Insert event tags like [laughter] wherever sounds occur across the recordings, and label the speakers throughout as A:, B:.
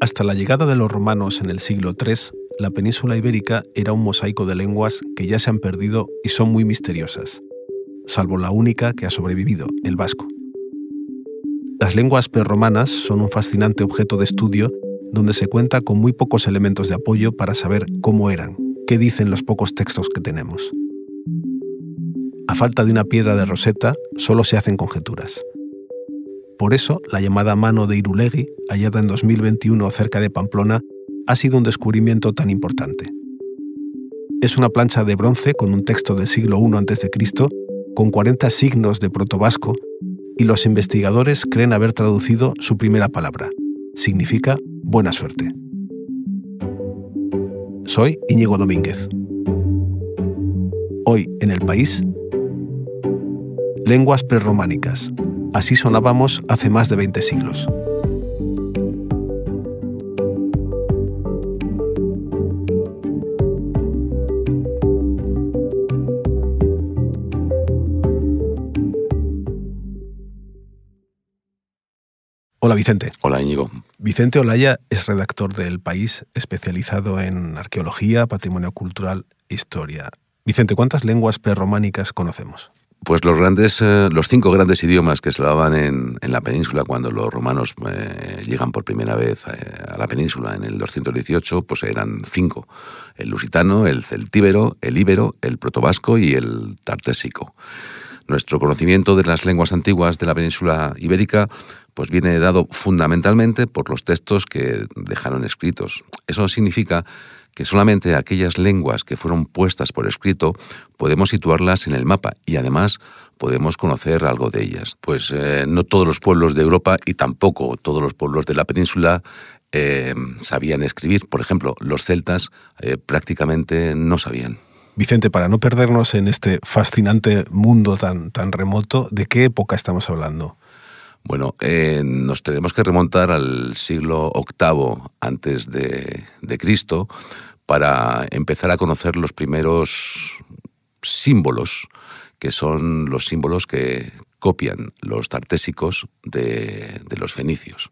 A: Hasta la llegada de los romanos en el siglo III, la península ibérica era un mosaico de lenguas que ya se han perdido y son muy misteriosas, salvo la única que ha sobrevivido, el vasco. Las lenguas prerromanas son un fascinante objeto de estudio donde se cuenta con muy pocos elementos de apoyo para saber cómo eran, qué dicen los pocos textos que tenemos. A falta de una piedra de Rosetta, solo se hacen conjeturas. Por eso, la llamada mano de Irulegui, hallada en 2021 cerca de Pamplona, ha sido un descubrimiento tan importante. Es una plancha de bronce con un texto del siglo I a.C., con 40 signos de protovasco, y los investigadores creen haber traducido su primera palabra. Significa buena suerte. Soy Íñigo Domínguez. Hoy en el país, lenguas prerrománicas, Así sonábamos hace más de 20 siglos. Hola Vicente.
B: Hola Íñigo.
A: Vicente Olaya es redactor del País, especializado en arqueología, patrimonio cultural e historia. Vicente, ¿cuántas lenguas prerrománicas conocemos?
B: Pues los grandes, eh, los cinco grandes idiomas que se hablaban en, la península cuando los romanos eh, llegan por primera vez eh, a la península en el 218, pues eran cinco: el lusitano, el celtíbero, el íbero, el protovasco y el tartésico. Nuestro conocimiento de las lenguas antiguas de la península ibérica pues viene dado fundamentalmente por los textos que dejaron escritos. Eso significa que solamente aquellas lenguas que fueron puestas por escrito podemos situarlas en el mapa y además podemos conocer algo de ellas. Pues eh, no todos los pueblos de Europa y tampoco todos los pueblos de la península eh, sabían escribir. Por ejemplo, los celtas eh, prácticamente no sabían.
A: Vicente, para no perdernos en este fascinante mundo tan, tan remoto, ¿de qué época estamos hablando?
B: Bueno, nos tenemos que remontar al siglo VIII antes de, de Cristo para empezar a conocer los primeros símbolos, que son los símbolos que copian los tartésicos de, los fenicios.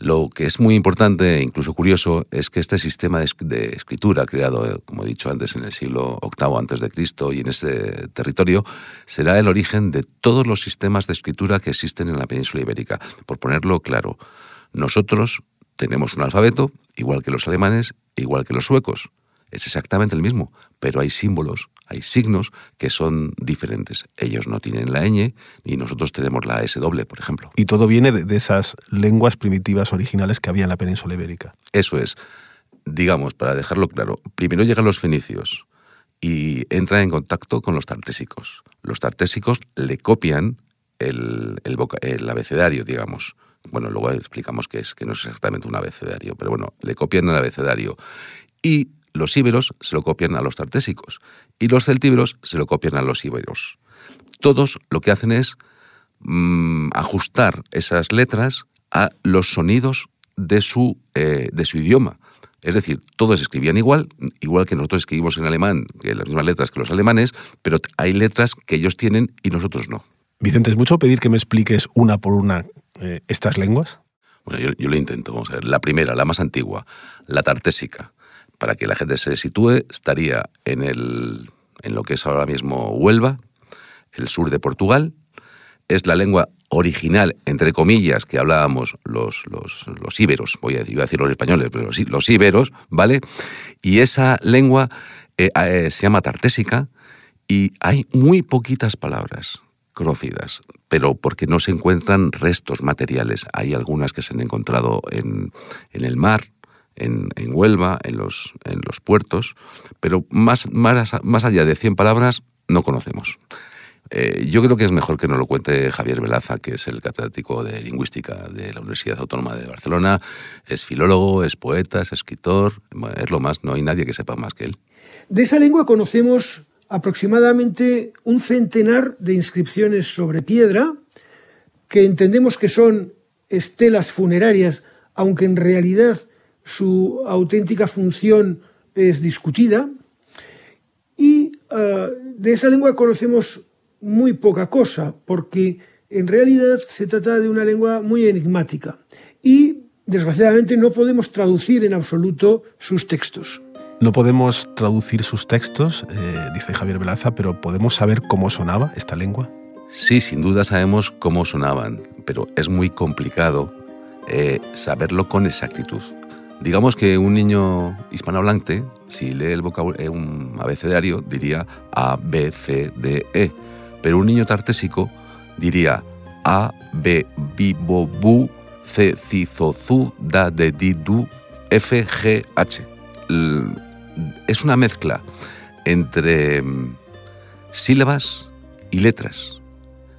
B: Lo que es muy importante, incluso curioso, es que este sistema de, escritura creado, como he dicho antes, en el siglo VIII antes de Cristo y en ese territorio, será el origen de todos los sistemas de escritura que existen en la península ibérica. Por ponerlo claro, nosotros tenemos un alfabeto, igual que los alemanes, igual que los suecos. Es exactamente el mismo, pero hay símbolos, hay signos que son diferentes. Ellos no tienen la ñ y nosotros tenemos la S doble, por ejemplo.
A: Y todo viene de, esas lenguas primitivas originales que había en la península ibérica.
B: Eso es. Digamos, para dejarlo claro, primero llegan los fenicios y entran en contacto con los tartésicos. Los tartésicos le copian el, el abecedario, digamos bueno, luego explicamos que, es, que no es exactamente un abecedario, pero bueno, le copian el abecedario. Y los íberos se lo copian a los tartésicos y los celtíberos se lo copian a los íberos. Todos lo que hacen es mm, ajustar esas letras a los sonidos de su, eh, de su idioma. Es decir, todos escribían igual, igual que nosotros escribimos en alemán, que las mismas letras que los alemanes, pero hay letras que ellos tienen y nosotros no.
A: Vicente, ¿es mucho pedir que me expliques una por una eh, estas lenguas?
B: Bueno, yo, lo intento. Vamos a ver. La primera, la más antigua, la tartésica. Para que la gente se sitúe, estaría en, el, en lo que es ahora mismo Huelva, el sur de Portugal. Es la lengua original, entre comillas, que hablábamos los, los, los íberos, voy a, iba a decir los españoles, pero los, los íberos, ¿vale? Y esa lengua eh, eh, se llama tartésica y hay muy poquitas palabras conocidas, pero porque no se encuentran restos materiales. Hay algunas que se han encontrado en, el mar, en, Huelva, en los, en los puertos, pero más, más, más allá de 100 palabras no conocemos. Eh, yo creo que es mejor que nos lo cuente Javier Velaza, que es el catedrático de lingüística de la Universidad Autónoma de Barcelona. Es filólogo, es poeta, es escritor, es lo más, no hay nadie que sepa más que él.
C: De esa lengua conocemos aproximadamente un centenar de inscripciones sobre piedra, que entendemos que son estelas funerarias, aunque en realidad su auténtica función es discutida. Y ah, de esa lengua conocemos muy poca cosa, porque en realidad se trata de una lengua muy enigmática. Y desgraciadamente no podemos traducir en absoluto sus textos.
A: No podemos traducir sus textos, eh, dice Javier Velaza, pero ¿podemos saber cómo sonaba esta lengua?
B: Sí, sin duda sabemos cómo sonaban, pero es muy complicado eh, saberlo con exactitud. Digamos que un niño hispanohablante, si lee el vocabulario, eh, un abecedario, diría A, B, C, D, E. Pero un niño tartésico diría A, B, B, Bo, Bu, C, C, Zo, Zu, Da, De, Di, Du, F, G, H. Es una mezcla entre mm, sílabas y letras.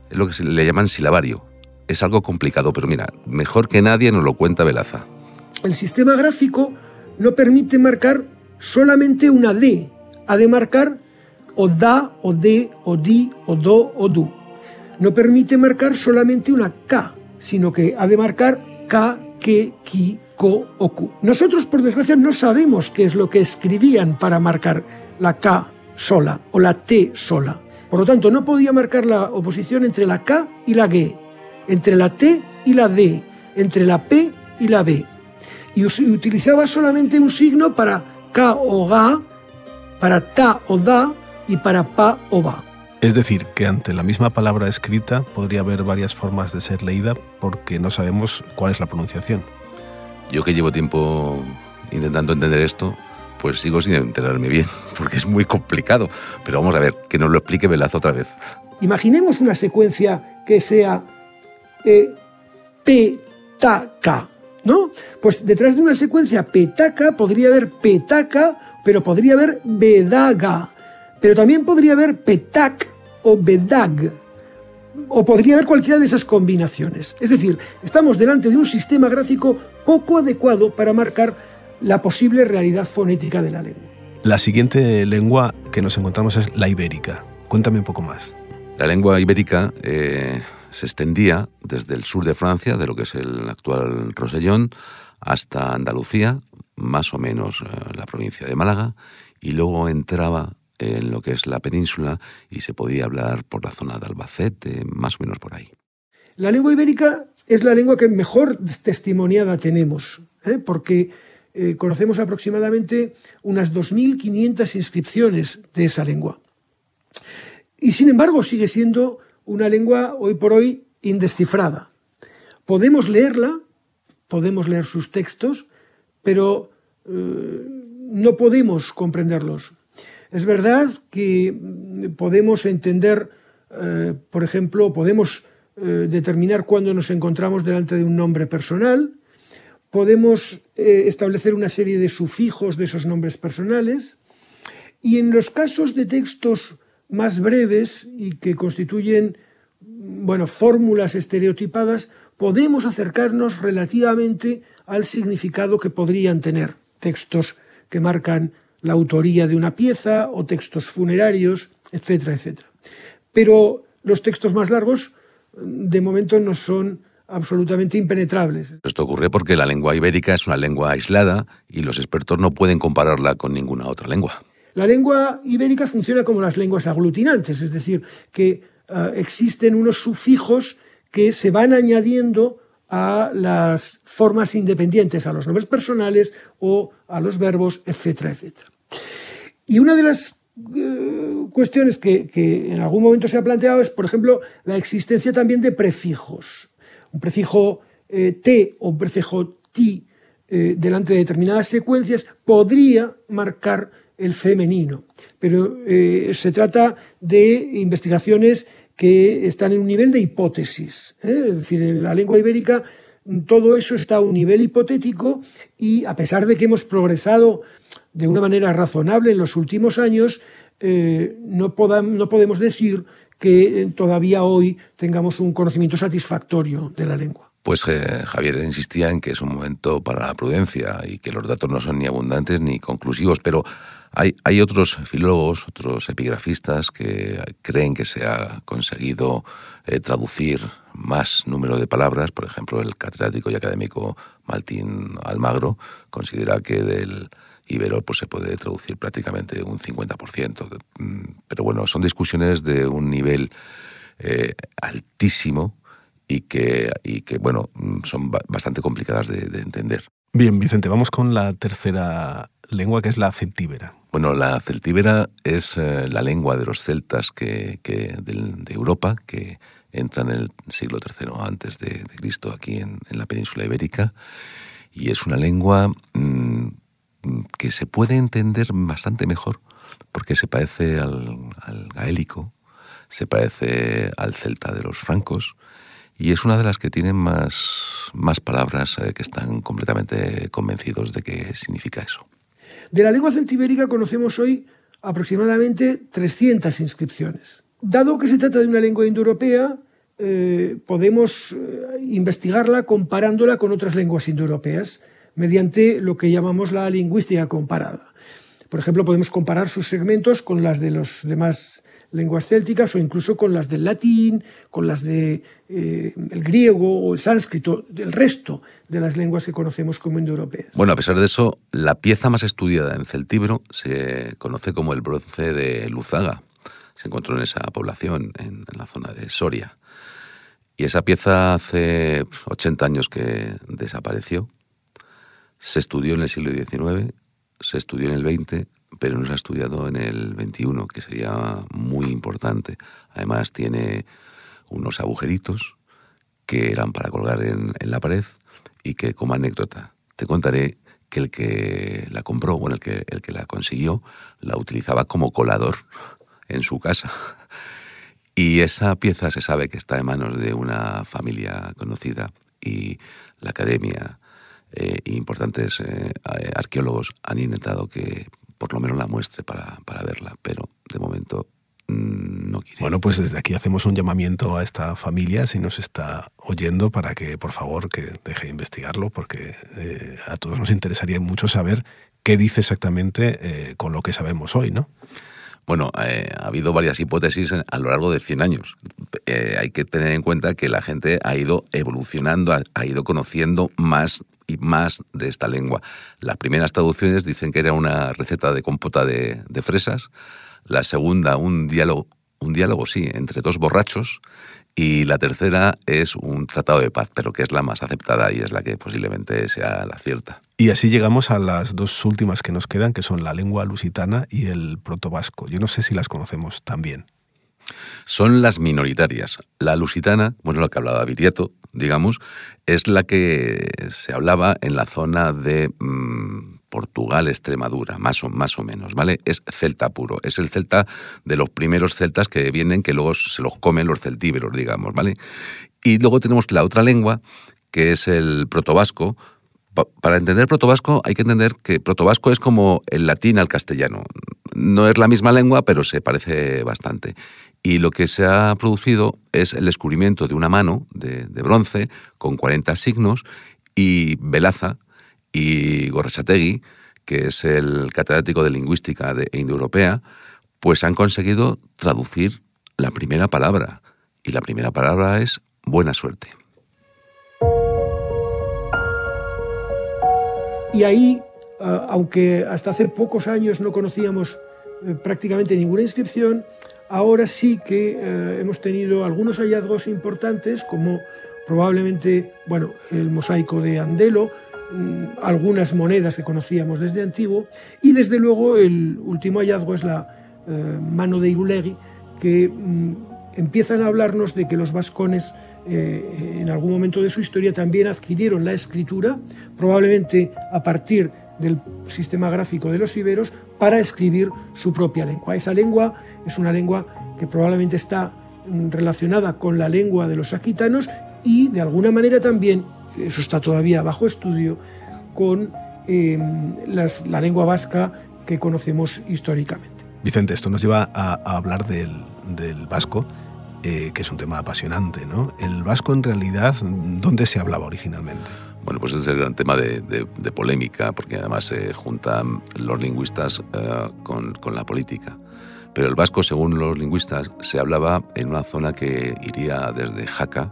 B: Es lo que le llaman silabario. Es algo complicado, pero mira, mejor que nadie nos lo cuenta Velaza.
C: El sistema gráfico no permite marcar solamente una D, ha de marcar o da, o de, o di, o do, o du. No permite marcar solamente una K, sino que ha de marcar K, que, ki, ko o ku. Nosotros, por desgracia, no sabemos qué es lo que escribían para marcar la K sola o la T sola. Por lo tanto, no podía marcar la oposición entre la K y la G, entre la T y la D, entre la P y la B. Y utilizaba solamente un signo para K o Ga, para Ta o Da y para Pa o Ba.
A: Es decir, que ante la misma palabra escrita podría haber varias formas de ser leída porque no sabemos cuál es la pronunciación.
B: Yo que llevo tiempo intentando entender esto, pues sigo sin enterarme bien, [laughs] porque es muy complicado. Pero vamos a ver, que nos lo explique Velazo otra vez.
C: Imaginemos una secuencia que sea eh, petaca, ¿no? Pues detrás de una secuencia petaca podría haber petaca, pero podría haber bedaga, pero también podría haber petac o bedag, o podría haber cualquiera de esas combinaciones. Es decir, estamos delante de un sistema gráfico poco adecuado para marcar la posible realidad fonética de la lengua.
A: La siguiente lengua que nos encontramos es la ibérica. Cuéntame un poco más.
B: La lengua ibérica eh, se extendía desde el sur de Francia, de lo que es el actual Rosellón, hasta Andalucía, más o menos eh, la provincia de Málaga, y luego entraba en lo que es la península y se podía hablar por la zona de Albacete, más o menos por ahí.
C: La lengua ibérica es la lengua que mejor testimoniada tenemos, ¿eh? porque eh, conocemos aproximadamente unas 2.500 inscripciones de esa lengua. Y sin embargo sigue siendo una lengua hoy por hoy indescifrada. Podemos leerla, podemos leer sus textos, pero eh, no podemos comprenderlos. Es verdad que podemos entender, eh, por ejemplo, podemos eh, determinar cuándo nos encontramos delante de un nombre personal, podemos establecer una serie de sufijos de esos nombres personales, y en los casos de textos más breves y que constituyen bueno, fórmulas estereotipadas, podemos acercarnos relativamente al significado que podrían tener textos que marcan la autoría de una pieza o textos funerarios, etcétera, etcétera. Pero los textos más largos de momento no son absolutamente impenetrables.
B: Esto ocurre porque la lengua ibérica es una lengua aislada y los expertos no pueden compararla con ninguna otra lengua.
C: La lengua ibérica funciona como las lenguas aglutinantes, es decir, que uh, existen unos sufijos que se van añadiendo a las formas independientes, a los nombres personales o a los verbos, etcétera, etcétera. Y una de las eh, cuestiones que, en algún momento se ha planteado es, por ejemplo, la existencia también de prefijos. Un prefijo eh, te o un prefijo ti eh, delante de determinadas secuencias podría marcar el femenino, pero eh, se trata de investigaciones que están en un nivel de hipótesis. ¿eh? Es decir, en la lengua ibérica todo eso está a un nivel hipotético y a pesar de que hemos progresado de una manera razonable en los últimos años, eh, no, podam, no podemos decir que todavía hoy tengamos un conocimiento satisfactorio de la lengua.
B: Pues Javier insistía en que es un momento para la prudencia y que los datos no son ni abundantes ni conclusivos, pero hay, hay, otros filólogos, otros epigrafistas que creen que se ha conseguido eh, traducir más número de palabras. Por ejemplo, el catedrático y académico Martín Almagro considera que del ibero pues, se puede traducir prácticamente un 50%. Mm, pero bueno, son discusiones de un nivel eh, altísimo y que, y que bueno, son bastante complicadas de, entender.
A: Bien, Vicente, vamos con la tercera lengua, que es la celtíbera.
B: Bueno, la celtíbera es eh, la lengua de los celtas que, de, Europa, que entran en el siglo III antes de, Cristo aquí en, la península ibérica, y es una lengua mm, que se puede entender bastante mejor, porque se parece al, gaélico, se parece al celta de los francos, y es una de las que tienen más, más palabras eh, que están completamente convencidos de qué significa eso.
C: De la lengua celtibérica conocemos hoy aproximadamente 300 inscripciones. Dado que se trata de una lengua indoeuropea, eh, podemos eh, investigarla comparándola con otras lenguas indoeuropeas mediante lo que llamamos la lingüística comparada. Por ejemplo, podemos comparar sus segmentos con las de los demás lenguas célticas o incluso con las del latín, con las del de, eh, el griego o el sánscrito, del resto de las lenguas que conocemos como indoeuropeas.
B: Bueno, a pesar de eso, la pieza más estudiada en celtíbero se conoce como el bronce de Luzaga. Se encontró en esa población, en, la zona de Soria. Y esa pieza hace 80 años que desapareció. Se estudió en el siglo XIX, se estudió en el XX, pero no se ha estudiado en el 21, que sería muy importante. Además tiene unos agujeritos que eran para colgar en, la pared y que como anécdota te contaré que el que la compró, bueno, el que, el que la consiguió, la utilizaba como colador en su casa. Y esa pieza se sabe que está en manos de una familia conocida y la academia e importantes eh, arqueólogos han intentado que por lo menos la muestre para, verla, pero de momento mm, no quiere.
A: Bueno, pues desde aquí hacemos un llamamiento a esta familia, si nos está oyendo, para que por favor que deje de investigarlo, porque eh, a todos nos interesaría mucho saber qué dice exactamente eh, con lo que sabemos hoy, ¿no?
B: Bueno, eh, ha habido varias hipótesis a lo largo de 100 años. hay que tener en cuenta que la gente ha ido evolucionando, ha ido conociendo más y más de esta lengua. Las primeras traducciones dicen que era una receta de compota de, fresas, la segunda un diálogo, un diálogo, sí, entre dos borrachos, y la tercera es un tratado de paz, pero que es la más aceptada y es la que posiblemente sea la cierta.
A: Y así llegamos a las dos últimas que nos quedan, que son la lengua lusitana y el protovasco. Yo no sé si las conocemos también.
B: Son las minoritarias. La lusitana, bueno, la que hablaba Viriato, digamos, es la que se hablaba en la zona de mm, Portugal, Extremadura, más o, más o menos, ¿vale? Es celta puro, es el celta de los primeros celtas que vienen, que luego se los comen los celtíberos, digamos, ¿vale? Y luego tenemos la otra lengua, que es el protovasco, para entender protovasco hay que entender que protovasco es como el latín al castellano. No es la misma lengua, pero se parece bastante. Y lo que se ha producido es el descubrimiento de una mano de, bronce con 40 signos y Velaza y Gorresategui, que es el catedrático de lingüística de indoeuropea, pues han conseguido traducir la primera palabra. Y la primera palabra es buena suerte.
C: Y ahí, ah, aunque hasta hace pocos años no conocíamos eh, prácticamente ninguna inscripción, ahora sí que eh, hemos tenido algunos hallazgos importantes, como probablemente bueno, el mosaico de Andelo, mm, algunas monedas que conocíamos desde antiguo, y desde luego el último hallazgo es la eh, mano de Irulegui, que mm, empiezan a hablarnos de que los vascones eh, en algún momento de su historia también adquirieron la escritura, probablemente a partir del sistema gráfico de los iberos, para escribir su propia lengua. Esa lengua es una lengua que probablemente está mm, relacionada con la lengua de los aquitanos y de alguna manera también, eso está todavía bajo estudio, con em, la lengua vasca que conocemos históricamente.
A: Vicente, esto nos lleva a, hablar del, vasco, eh, que es un tema apasionante. ¿no? El vasco en realidad, ¿dónde se hablaba originalmente?
B: Bueno, pues ese es el gran tema de, polémica, porque además se juntan los lingüistas eh, con, con, la política. Pero el vasco, según los lingüistas, se hablaba en una zona que iría desde Jaca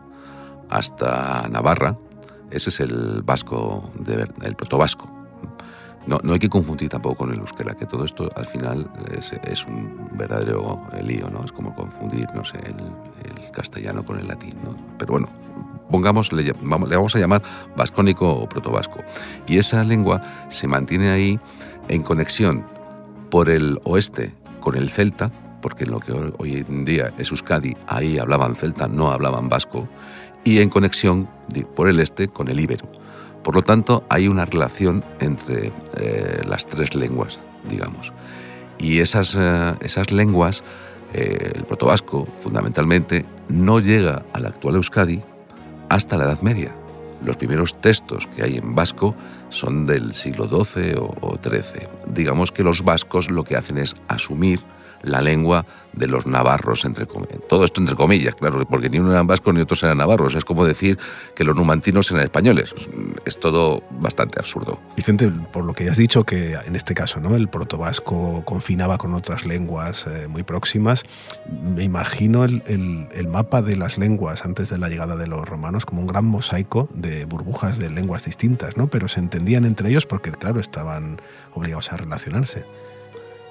B: hasta Navarra. Ese es el vasco, de, el protovasco. No, no hay que confundir tampoco con el euskera, que todo esto al final es, un verdadero lío, ¿no? Es como confundir, el, castellano con el latín, ¿no? Pero bueno, pongamos, le, vamos a llamar vascónico o protovasco. Y esa lengua se mantiene ahí en conexión por el oeste con el celta, porque en lo que hoy en día es Euskadi, ahí hablaban celta, no hablaban vasco, y en conexión por el este con el íbero. Por lo tanto, hay una relación entre eh, las tres lenguas, digamos. Y esas, eh, esas lenguas, eh, el protovasco, fundamentalmente, no llega al actual Euskadi hasta la Edad Media. Los primeros textos que hay en vasco son del siglo XII o XIII. Digamos que los vascos lo que hacen es asumir la lengua de los navarros, entre todo esto entre comillas, claro, porque ni uno era vasco ni otros eran navarros. Es como decir que los numantinos eran españoles. Es todo bastante absurdo.
A: Vicente, por lo que has dicho, que en este caso ¿no? el protovasco confinaba con otras lenguas eh, muy próximas, me imagino el, el, mapa de las lenguas antes de la llegada de los romanos como un gran mosaico de burbujas de lenguas distintas, ¿no? pero se entendían entre ellos porque, claro, estaban obligados a relacionarse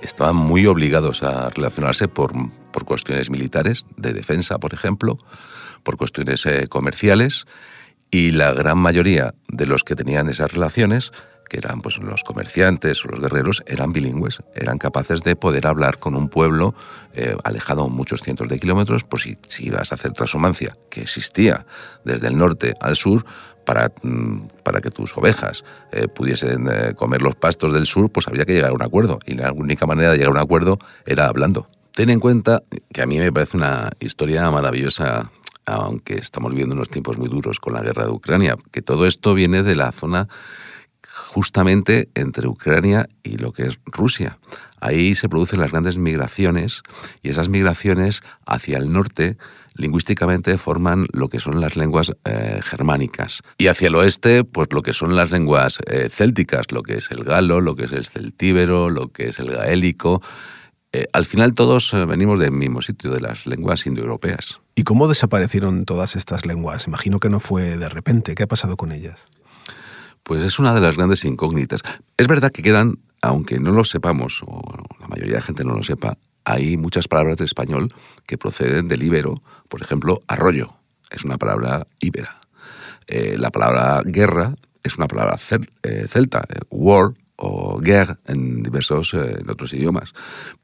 B: estaban muy obligados a relacionarse por, por cuestiones militares, de defensa, por ejemplo, por cuestiones eh, comerciales, y la gran mayoría de los que tenían esas relaciones, que eran pues, los comerciantes o los guerreros, eran bilingües, eran capaces de poder hablar con un pueblo eh, alejado muchos cientos de kilómetros, pues si, si ibas a hacer transhumancia, que existía desde el norte al sur, para, mm, para que tus ovejas eh, pudiesen eh, comer los pastos del sur, pues había que llegar a un acuerdo. Y la única manera de llegar a un acuerdo era hablando. Ten en cuenta que a mí me parece una historia maravillosa, aunque estamos viviendo unos tiempos muy duros con la guerra de Ucrania, que todo esto viene de la zona justamente entre Ucrania y lo que es Rusia. Ahí se producen las grandes migraciones y esas migraciones hacia el norte lingüísticamente forman lo que son las lenguas eh, germánicas. Y hacia el oeste, pues lo que son las lenguas eh, célticas, lo que es el galo, lo que es el celtíbero, lo que es el gaélico. Eh, al final todos venimos del mismo sitio, de las lenguas indoeuropeas.
A: ¿Y cómo desaparecieron todas estas lenguas? Imagino que no fue de repente. ¿Qué ha pasado con ellas?
B: Pues es una de las grandes incógnitas. Es verdad que quedan, aunque no lo sepamos, o la mayoría de la gente no lo sepa, hay muchas palabras de español que proceden del íbero. Por ejemplo, arroyo es una palabra íbera. Eh, la palabra guerra es una palabra eh, celta, eh, war o guerre en diversos otros idiomas.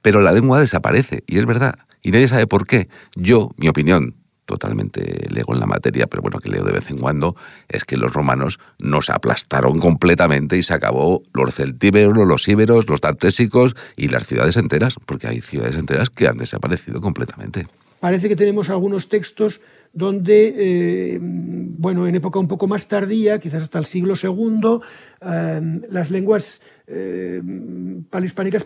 B: Pero la lengua desaparece, y es verdad. Y nadie sabe por qué. Yo, mi opinión, totalmente lego en la materia, pero bueno, que leo de vez en cuando, es que los romanos nos aplastaron completamente y se acabó los celtíberos, los íberos, los tartésicos y las ciudades enteras, porque hay ciudades enteras que han desaparecido completamente.
C: Parece que tenemos algunos textos donde, eh, bueno, en época un poco más tardía, quizás hasta el siglo II, eh, las lenguas eh,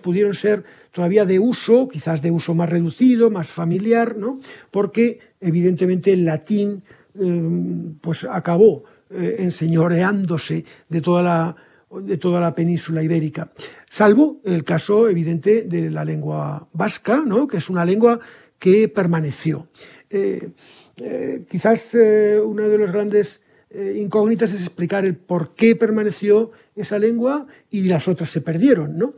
C: pudieron ser todavía de uso, quizás de uso más reducido, más familiar, ¿no? porque evidentemente el latín eh, pues acabó eh, enseñoreándose de toda la de toda la península ibérica, salvo el caso evidente de la lengua vasca, ¿no? que es una lengua que permaneció. Eh, quizás una de las grandes incógnitas es explicar el por qué permaneció esa lengua y las otras se perdieron. ¿no?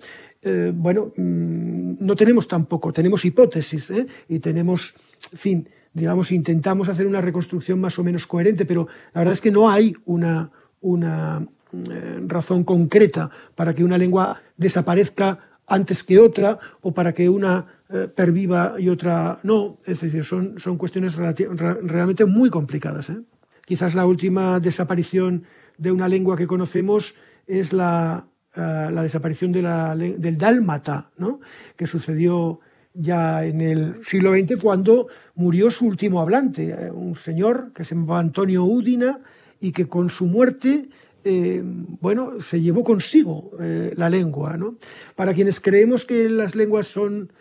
C: Bueno, mm, no tenemos tampoco, tenemos hipótesis y tenemos, en fin, digamos, intentamos hacer una reconstrucción más o menos coherente, pero la verdad es que no hay una, eh, razón concreta para que una lengua desaparezca antes que otra o para que una eh, perviva y otra no. Es decir, son, son cuestiones realmente muy complicadas. ¿eh? Quizás la última desaparición de una lengua que conocemos es la, la desaparición del dálmata, ¿no? que sucedió ya en el siglo XX cuando murió su último hablante, eh, un señor que se llamaba Antonio Udina y que con su muerte eh, bueno, se llevó consigo eh, la lengua. ¿no? Para quienes creemos que las lenguas son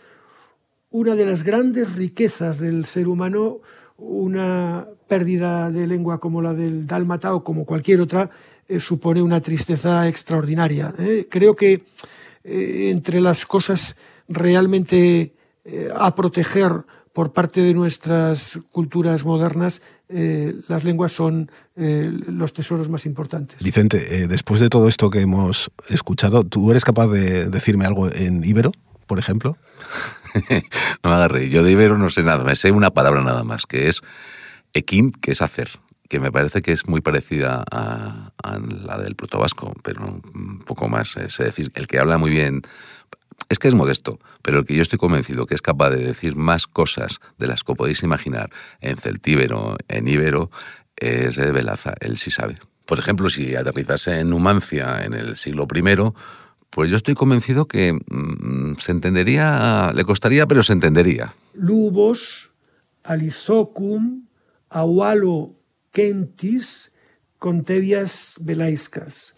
C: una de las grandes riquezas del ser humano, una pérdida de lengua como la del dálmata o como cualquier otra supone una tristeza extraordinaria. Creo que entre las cosas realmente eh, a proteger por parte de nuestras culturas modernas, eh, las lenguas son eh, los tesoros más importantes.
A: Vicente, después de todo esto que hemos escuchado, ¿tú eres capaz de decirme algo en íbero, por ejemplo? [laughs]
B: no me agarré. Yo de íbero no sé nada, me sé una palabra nada más, que es equin, que es hacer. Que me parece que es muy parecida a, la del protovasco, pero un poco más. Es decir, el que habla muy bien es que es modesto, pero el que yo estoy convencido que es capaz de decir más cosas de las que podéis imaginar en celtíbero, en íbero, es de Velaza, él sí sabe. Por ejemplo, si aterrizase en Numancia en el siglo I, pues yo estoy convencido que mm, se entendería, le costaría, pero se entendería.
C: Lubos, alisocum, aualo kentis, contevias velaiscas,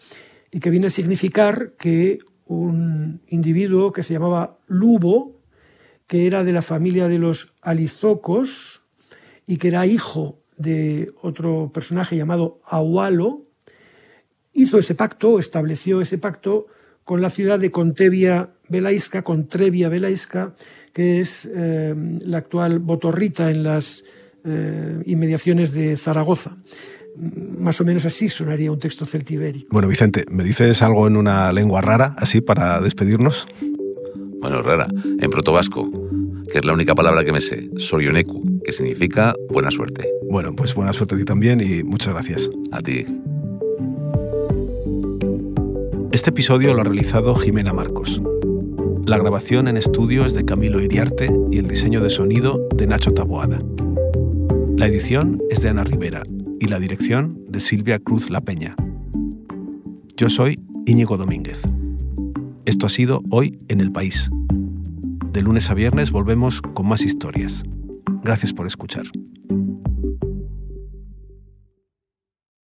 C: y que viene a significar que un individuo que se llamaba Lubo, que era de la familia de los alizocos y que era hijo de otro personaje llamado Ahualo, hizo ese pacto, estableció ese pacto con la ciudad de Contevia Velaisca, Contrevia Velaisca, que es eh, la actual Botorrita en las eh, inmediaciones de Zaragoza. Más o menos así sonaría un texto celtibérico.
A: Bueno, Vicente, ¿me dices algo en una lengua rara, así, para despedirnos?
B: Bueno, rara, en protovasco, que es la única palabra que me sé, sorioneku, que significa buena suerte.
A: Bueno, pues buena suerte a ti también y muchas gracias.
B: A ti.
A: Este episodio lo ha realizado Jimena Marcos. La grabación en estudio es de Camilo Iriarte y el diseño de sonido de Nacho Taboada. La edición es de Ana Rivera y la dirección de Silvia Cruz La Peña. Yo soy Íñigo Domínguez. Esto ha sido Hoy en el País. De lunes a viernes volvemos con más historias. Gracias por escuchar.